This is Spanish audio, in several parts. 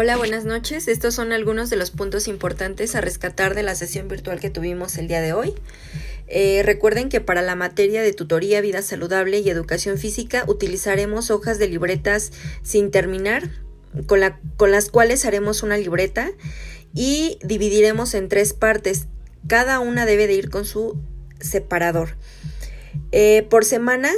Hola, buenas noches. Estos son algunos de los puntos importantes a rescatar de la sesión virtual que tuvimos el día de hoy. Eh, recuerden que para la materia de tutoría, vida saludable y educación física utilizaremos hojas de libretas sin terminar, con, la, con las cuales haremos una libreta y dividiremos en tres partes. Cada una debe de ir con su separador. Eh, por semana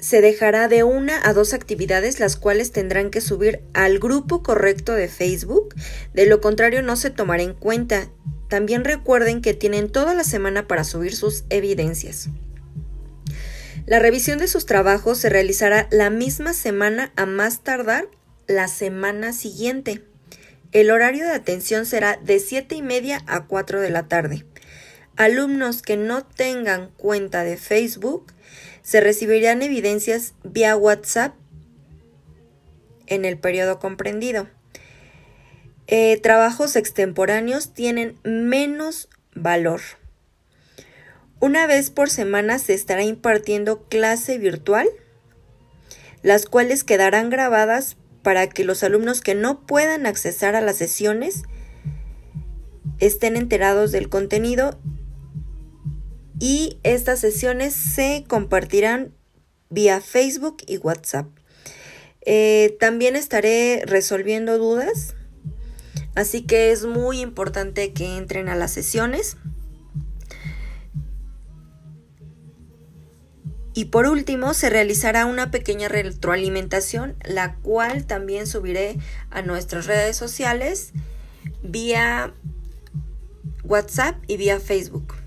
se dejará de una a dos actividades las cuales tendrán que subir al grupo correcto de Facebook, de lo contrario no se tomará en cuenta. También recuerden que tienen toda la semana para subir sus evidencias. La revisión de sus trabajos se realizará la misma semana a más tardar la semana siguiente. El horario de atención será de 7 y media a 4 de la tarde. Alumnos que no tengan cuenta de Facebook se recibirán evidencias vía WhatsApp en el periodo comprendido. Eh, trabajos extemporáneos tienen menos valor. Una vez por semana se estará impartiendo clase virtual, las cuales quedarán grabadas para que los alumnos que no puedan accesar a las sesiones estén enterados del contenido y estas sesiones se compartirán vía Facebook y WhatsApp. Eh, también estaré resolviendo dudas, así que es muy importante que entren a las sesiones. Y por último, se realizará una pequeña retroalimentación, la cual también subiré a nuestras redes sociales vía WhatsApp y vía Facebook.